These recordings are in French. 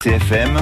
TFM,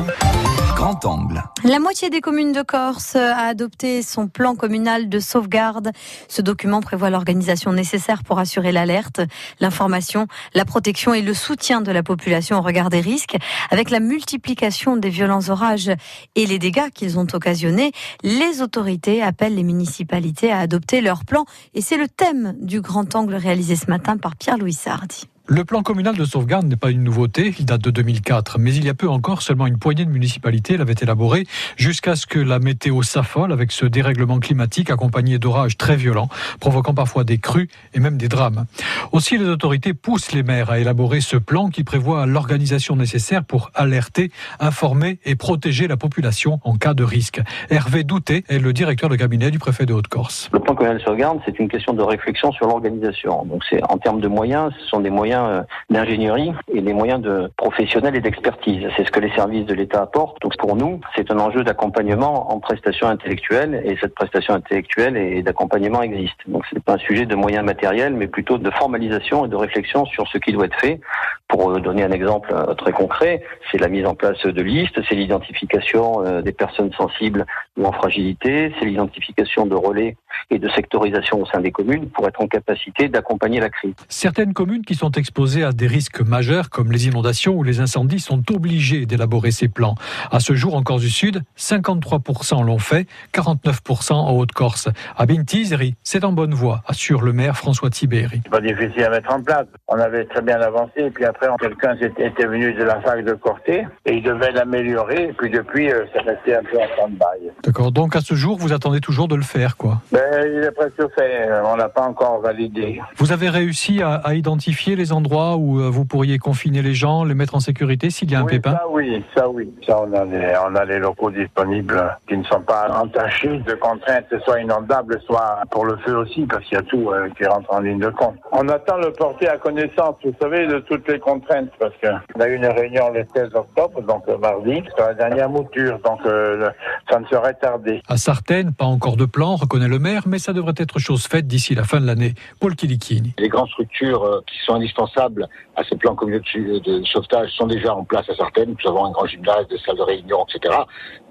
grand angle. La moitié des communes de Corse a adopté son plan communal de sauvegarde. Ce document prévoit l'organisation nécessaire pour assurer l'alerte, l'information, la protection et le soutien de la population au regard des risques. Avec la multiplication des violents orages et les dégâts qu'ils ont occasionnés, les autorités appellent les municipalités à adopter leur plan. Et c'est le thème du grand angle réalisé ce matin par Pierre-Louis Sardi. Le plan communal de sauvegarde n'est pas une nouveauté, il date de 2004, mais il y a peu encore, seulement une poignée de municipalités l'avait élaboré jusqu'à ce que la météo s'affole avec ce dérèglement climatique accompagné d'orages très violents, provoquant parfois des crues et même des drames. Aussi, les autorités poussent les maires à élaborer ce plan qui prévoit l'organisation nécessaire pour alerter, informer et protéger la population en cas de risque. Hervé Douté est le directeur de cabinet du préfet de Haute-Corse. Le plan communal de sauvegarde, c'est une question de réflexion sur l'organisation. Donc c'est en termes de moyens, ce sont des moyens euh, d'ingénierie et des moyens de professionnels et d'expertise. C'est ce que les services de l'État apportent. Donc pour nous, c'est un enjeu d'accompagnement en prestation intellectuelle et cette prestation intellectuelle et d'accompagnement existe. Donc c'est pas un sujet de moyens matériels, mais plutôt de formalisation et de réflexion sur ce qui doit être fait. Pour euh, donner un exemple euh, très concret, c'est la mise en place de listes, c'est l'identification des personnes sensibles ou en fragilité, c'est l'identification de relais et de sectorisation au sein des communes pour être en capacité d'accompagner la crise. Certaines communes qui sont exposées à des risques majeurs comme les inondations ou les incendies sont obligées d'élaborer ces plans. À ce jour, en Corse du Sud, 53% l'ont fait, 49% en Haute-Corse. À Bintizeri, c'est en bonne voie, assure le maire François Tibéry. C'est pas difficile à mettre en place. On avait très bien avancé et puis après, quelqu'un était venu de la fac de Corté et il devait l'améliorer et puis depuis, euh, ça restait un peu en stand-by. D'accord, donc à ce jour, vous attendez toujours de le faire, quoi ben, Il est presque fait, on l'a pas encore validé. Vous avez réussi à, à identifier les endroits où euh, vous pourriez confiner les gens, les mettre en sécurité s'il y a un oui, pépin ça, Oui, ça oui. Ça, on a, les, on a les locaux disponibles qui ne sont pas entachés de contraintes, soit inondables, soit pour le feu aussi, parce qu'il y a tout euh, qui rentre en ligne de compte. On attend le porter à connaissance, vous savez, de toutes les contraintes, parce qu'on a eu une réunion le 16 octobre, donc euh, mardi, sur la dernière mouture, donc euh, ça ne serait tardé. À Sartène, pas encore de plan, reconnaît le maire, mais ça devrait être chose faite d'ici la fin de l'année. Paul Kilikini. Les grandes structures euh, qui sont indispensables à ce plan communautaire de sauvetage sont déjà en place à Sartène. Nous avons un grand gymnase, des salles de réunion, etc.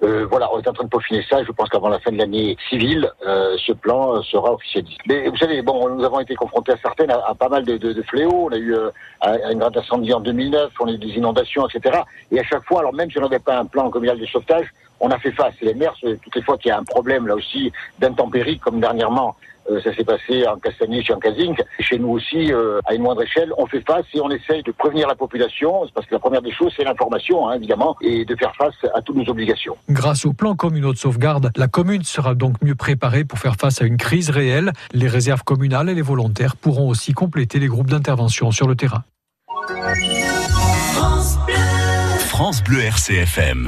Euh, voilà, on est en train de peaufiner ça. Je pense qu'avant la fin de l'année civile, euh, ce plan sera officialisé. Mais vous savez, bon, nous avons été confrontés à Sartène à, à pas mal de, de, de, fléaux. On a eu euh, un grand incendie en 2009, on a eu des inondations, etc. Et à chaque fois, alors même si on n'avait pas un plan communal de sauvetage, on a fait face. Et les maires, toutes les fois qu'il y a un problème là aussi d'intempéries, comme dernièrement, euh, ça s'est passé en Castagniche et en. Chez nous aussi, euh, à une moindre échelle, on fait face et on essaye de prévenir la population, parce que la première des choses, c'est l'information, hein, évidemment, et de faire face à toutes nos obligations. Grâce au plan communal de sauvegarde, la commune sera donc mieux préparée pour faire face à une crise réelle. Les réserves communales et les volontaires pourront aussi compléter les groupes d'intervention sur le terrain. France Bleu, France Bleu RCFM.